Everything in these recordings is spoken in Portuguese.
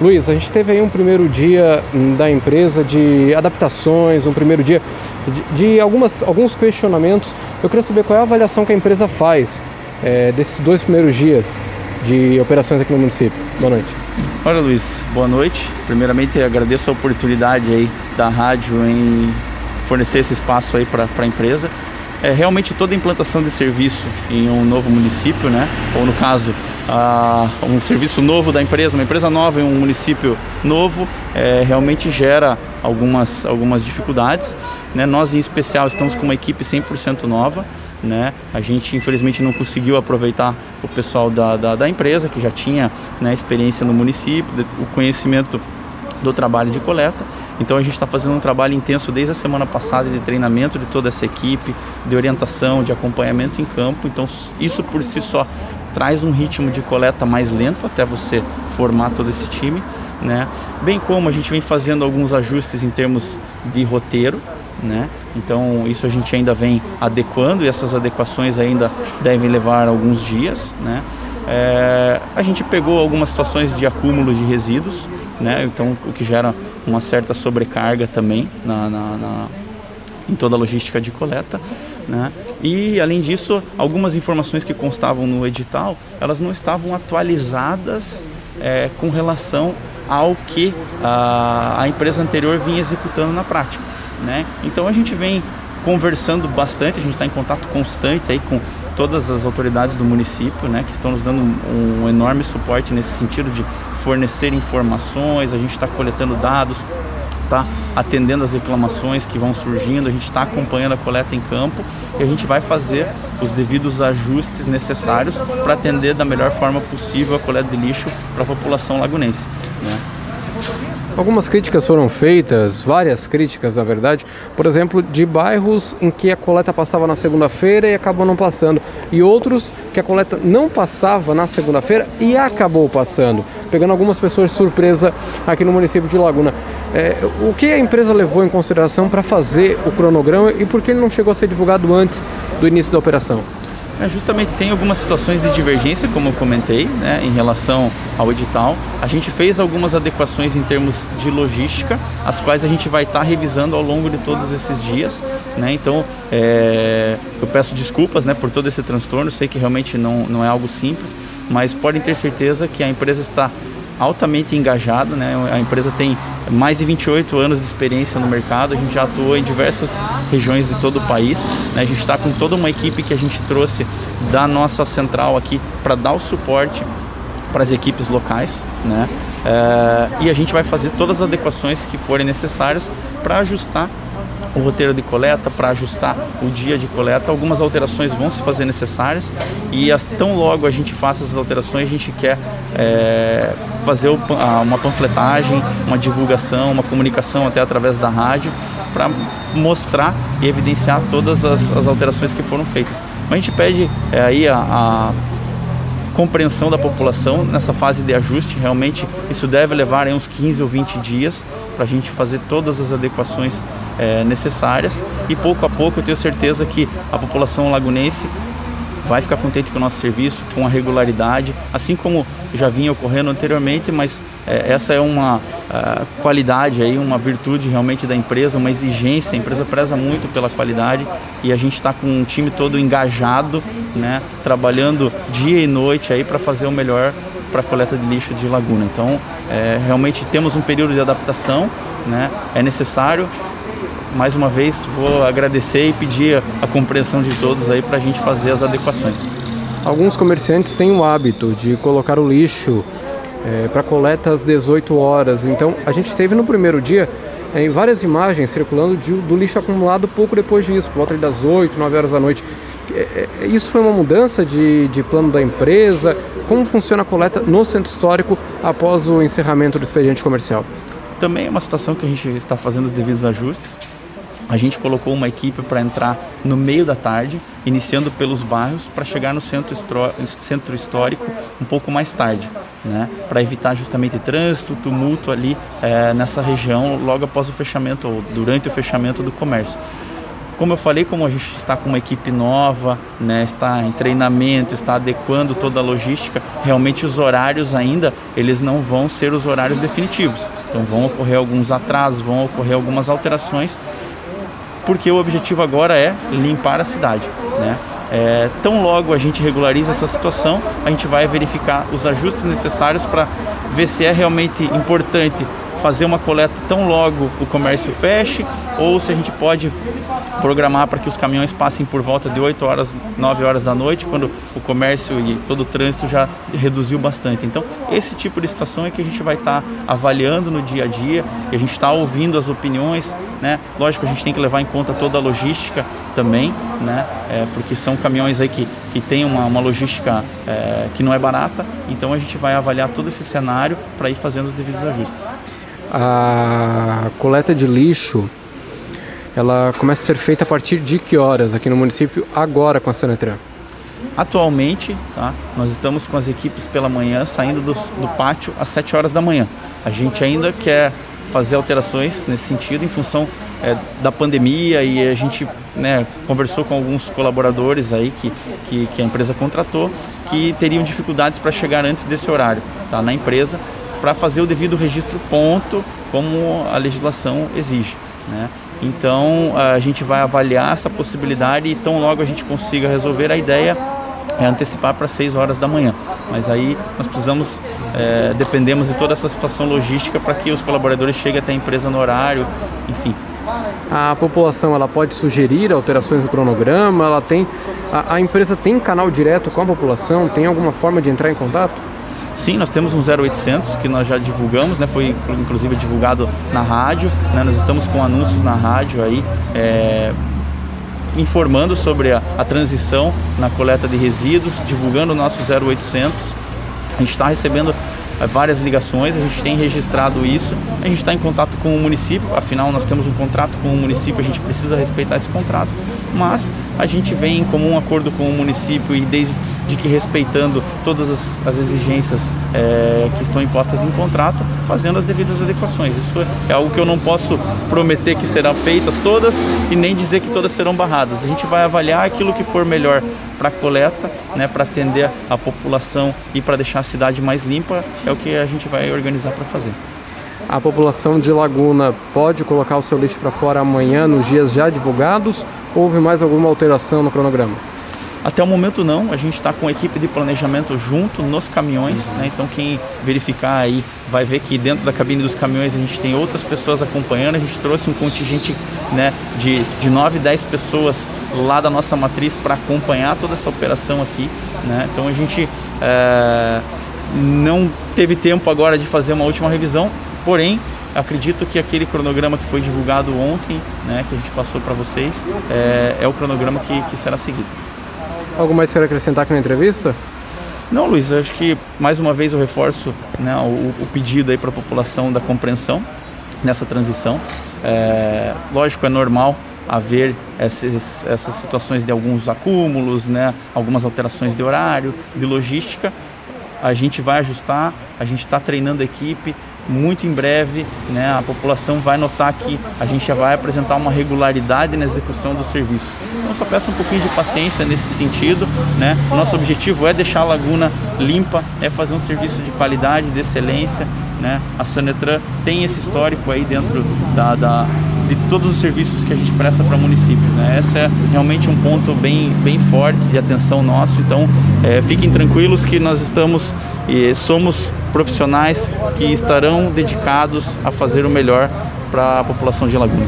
Luiz, a gente teve aí um primeiro dia da empresa de adaptações, um primeiro dia de, de algumas, alguns questionamentos. Eu queria saber qual é a avaliação que a empresa faz é, desses dois primeiros dias de operações aqui no município. Boa noite. Olha, Luiz, boa noite. Primeiramente, agradeço a oportunidade aí da rádio em fornecer esse espaço aí para a empresa. É, realmente toda implantação de serviço em um novo município, né? Ou no caso, uh, um serviço novo da empresa, uma empresa nova em um município novo, é, realmente gera algumas, algumas dificuldades. Né? Nós, em especial, estamos com uma equipe 100% nova. Né? A gente infelizmente não conseguiu aproveitar o pessoal da, da, da empresa que já tinha né, experiência no município, o conhecimento do trabalho de coleta. Então a gente está fazendo um trabalho intenso desde a semana passada de treinamento de toda essa equipe, de orientação, de acompanhamento em campo. Então isso por si só traz um ritmo de coleta mais lento até você formar todo esse time, né? Bem como a gente vem fazendo alguns ajustes em termos de roteiro, né? Então isso a gente ainda vem adequando e essas adequações ainda devem levar alguns dias, né? É, a gente pegou algumas situações de acúmulo de resíduos, né? Então o que gera uma certa sobrecarga também na, na, na em toda a logística de coleta, né? E além disso, algumas informações que constavam no edital, elas não estavam atualizadas é, com relação ao que a, a empresa anterior vinha executando na prática, né? Então a gente vem conversando bastante, a gente está em contato constante aí com todas as autoridades do município, né, que estão nos dando um, um enorme suporte nesse sentido de fornecer informações, a gente está coletando dados, está atendendo as reclamações que vão surgindo, a gente está acompanhando a coleta em campo e a gente vai fazer os devidos ajustes necessários para atender da melhor forma possível a coleta de lixo para a população lagunense. Né? Algumas críticas foram feitas, várias críticas na verdade, por exemplo, de bairros em que a coleta passava na segunda-feira e acabou não passando, e outros que a coleta não passava na segunda-feira e acabou passando, pegando algumas pessoas de surpresa aqui no município de Laguna. É, o que a empresa levou em consideração para fazer o cronograma e por que ele não chegou a ser divulgado antes do início da operação? É, justamente tem algumas situações de divergência, como eu comentei, né, em relação ao edital. A gente fez algumas adequações em termos de logística, as quais a gente vai estar tá revisando ao longo de todos esses dias. Né? Então, é, eu peço desculpas né, por todo esse transtorno, sei que realmente não, não é algo simples, mas podem ter certeza que a empresa está altamente engajada, né? A empresa tem mais de 28 anos de experiência no mercado, a gente já atuou em diversas regiões de todo o país, né? A gente está com toda uma equipe que a gente trouxe da nossa central aqui para dar o suporte para as equipes locais, né? É, e a gente vai fazer todas as adequações que forem necessárias para ajustar o roteiro de coleta para ajustar o dia de coleta. Algumas alterações vão se fazer necessárias e as, tão logo a gente faça essas alterações, a gente quer é, fazer uma panfletagem, uma divulgação, uma comunicação até através da rádio para mostrar e evidenciar todas as, as, alterações que foram feitas. Mas a gente pede é, aí a, a compreensão da população nessa fase de ajuste. Realmente isso deve levar uns 15 ou 20 dias para a gente fazer todas as adequações é, necessárias e pouco a pouco eu tenho certeza que a população lagunense vai ficar contente com o nosso serviço, com a regularidade, assim como já vinha ocorrendo anteriormente, mas é, essa é uma uh, qualidade aí, uma virtude realmente da empresa, uma exigência. A empresa preza muito pela qualidade e a gente está com um time todo engajado, né, trabalhando dia e noite aí para fazer o melhor para a coleta de lixo de Laguna. Então, é, realmente temos um período de adaptação, né, é necessário mais uma vez vou agradecer e pedir a compreensão de todos aí para a gente fazer as adequações. Alguns comerciantes têm o hábito de colocar o lixo é, para coleta às 18 horas. Então a gente teve no primeiro dia é, várias imagens circulando de, do lixo acumulado pouco depois disso, por volta das 8, 9 horas da noite. É, é, isso foi uma mudança de, de plano da empresa? Como funciona a coleta no centro histórico após o encerramento do expediente comercial? Também é uma situação que a gente está fazendo os devidos ajustes a gente colocou uma equipe para entrar no meio da tarde, iniciando pelos bairros, para chegar no centro, centro histórico um pouco mais tarde, né? para evitar justamente trânsito, tumulto ali é, nessa região logo após o fechamento ou durante o fechamento do comércio. Como eu falei, como a gente está com uma equipe nova, né, está em treinamento, está adequando toda a logística, realmente os horários ainda, eles não vão ser os horários definitivos. Então vão ocorrer alguns atrasos, vão ocorrer algumas alterações, porque o objetivo agora é limpar a cidade, né? É, tão logo a gente regulariza essa situação, a gente vai verificar os ajustes necessários para ver se é realmente importante fazer uma coleta tão logo o comércio feche, ou se a gente pode programar para que os caminhões passem por volta de 8 horas, 9 horas da noite, quando o comércio e todo o trânsito já reduziu bastante. Então, esse tipo de situação é que a gente vai estar tá avaliando no dia a dia, a gente está ouvindo as opiniões, né? Lógico, a gente tem que levar em conta toda a logística também, né? É, porque são caminhões aí que, que tem uma, uma logística é, que não é barata, então a gente vai avaliar todo esse cenário para ir fazendo os devidos ajustes a coleta de lixo ela começa a ser feita a partir de que horas aqui no município agora com a Sanetran? Atualmente, tá, nós estamos com as equipes pela manhã saindo do, do pátio às 7 horas da manhã. A gente ainda quer fazer alterações nesse sentido em função é, da pandemia e a gente né, conversou com alguns colaboradores aí que, que, que a empresa contratou que teriam dificuldades para chegar antes desse horário tá, na empresa para fazer o devido registro ponto, como a legislação exige. Né? Então a gente vai avaliar essa possibilidade e tão logo a gente consiga resolver a ideia é antecipar para 6 horas da manhã. Mas aí nós precisamos, é, dependemos de toda essa situação logística para que os colaboradores cheguem até a empresa no horário, enfim. A população ela pode sugerir alterações no cronograma, ela tem a, a empresa tem canal direto com a população, tem alguma forma de entrar em contato? Sim, nós temos um 0800 que nós já divulgamos, né? Foi inclusive divulgado na rádio, né? Nós estamos com anúncios na rádio aí, é, informando sobre a, a, transição na coleta de resíduos, divulgando o nosso 0800. A gente está recebendo é, várias ligações, a gente tem registrado isso, a gente está em contato com o município, afinal nós temos um contrato com o município, a gente precisa respeitar esse contrato, mas a gente vem em comum acordo com o município e desde de que respeitando todas as, as exigências é, que estão impostas em contrato, fazendo as devidas adequações. Isso é algo que eu não posso prometer que serão feitas todas e nem dizer que todas serão barradas. A gente vai avaliar aquilo que for melhor para coleta, né, para atender a população e para deixar a cidade mais limpa, é o que a gente vai organizar para fazer. A população de Laguna pode colocar o seu lixo para fora amanhã, nos dias já divulgados? Houve mais alguma alteração no cronograma? Até o momento não, a gente está com a equipe de planejamento junto nos caminhões, né? então quem verificar aí vai ver que dentro da cabine dos caminhões a gente tem outras pessoas acompanhando, a gente trouxe um contingente né, de, de 9, 10 pessoas lá da nossa matriz para acompanhar toda essa operação aqui, né? então a gente é, não teve tempo agora de fazer uma última revisão, porém acredito que aquele cronograma que foi divulgado ontem, né, que a gente passou para vocês, é, é, o cronograma que, que será seguido. Algo mais quer acrescentar aqui na entrevista? Não, Luiz, acho que mais uma vez eu reforço né, o, o pedido aí para a população da compreensão nessa transição. É, lógico, é normal haver essas, essas situações de alguns acúmulos, né, algumas alterações de horário, de logística. A gente vai ajustar, a gente está treinando a equipe, muito em breve né, a população vai notar que a gente já vai apresentar uma regularidade na execução do serviço. Então só peço um pouquinho de paciência nesse sentido. Né? Nosso objetivo é deixar a laguna limpa, é fazer um serviço de qualidade, de excelência. Né? A Sanetran tem esse histórico aí dentro da, da de todos os serviços que a gente presta para municípios. Né? Esse é realmente um ponto bem, bem forte de atenção nosso. Então, é, fiquem tranquilos que nós estamos e somos profissionais que estarão dedicados a fazer o melhor para a população de Laguna.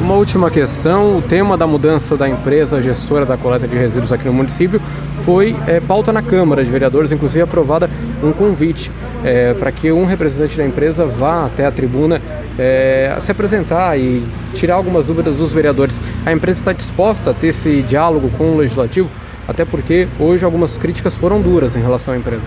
Uma última questão: o tema da mudança da empresa gestora da coleta de resíduos aqui no município foi é, pauta na Câmara de Vereadores, inclusive aprovada um convite é, para que um representante da empresa vá até a tribuna é, se apresentar e tirar algumas dúvidas dos vereadores. A empresa está disposta a ter esse diálogo com o legislativo Até porque hoje algumas críticas foram duras em relação à empresa.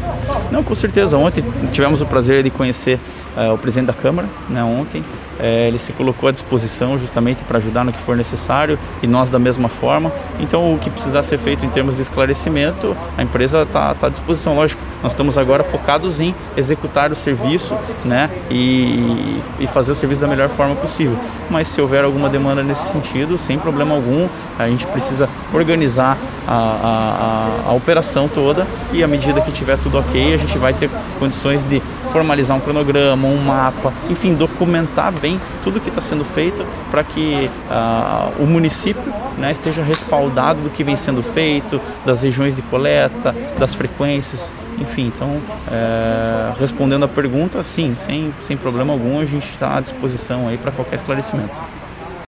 Não, com certeza. Ontem tivemos o prazer de conhecer uh, o presidente da Câmara, né, ontem. É, ele se colocou à disposição justamente para ajudar no que for necessário e nós da mesma forma. Então, o que precisar ser feito em termos de esclarecimento, a empresa está tá à disposição. Lógico, nós estamos agora focados em executar o serviço né, e, e fazer o serviço da melhor forma possível. Mas se houver alguma demanda nesse sentido, sem problema algum, a gente precisa organizar a, a, a, operação toda e à medida que tiver tudo ok, a gente vai ter condições de formalizar um cronograma, um mapa, enfim, documentar bem tudo que está sendo feito para que uh, o município né, esteja respaldado do que vem sendo feito, das regiões de coleta, das frequências, enfim. Então, é, respondendo a pergunta, sim, sem, sem problema algum, a gente está à disposição aí para qualquer esclarecimento.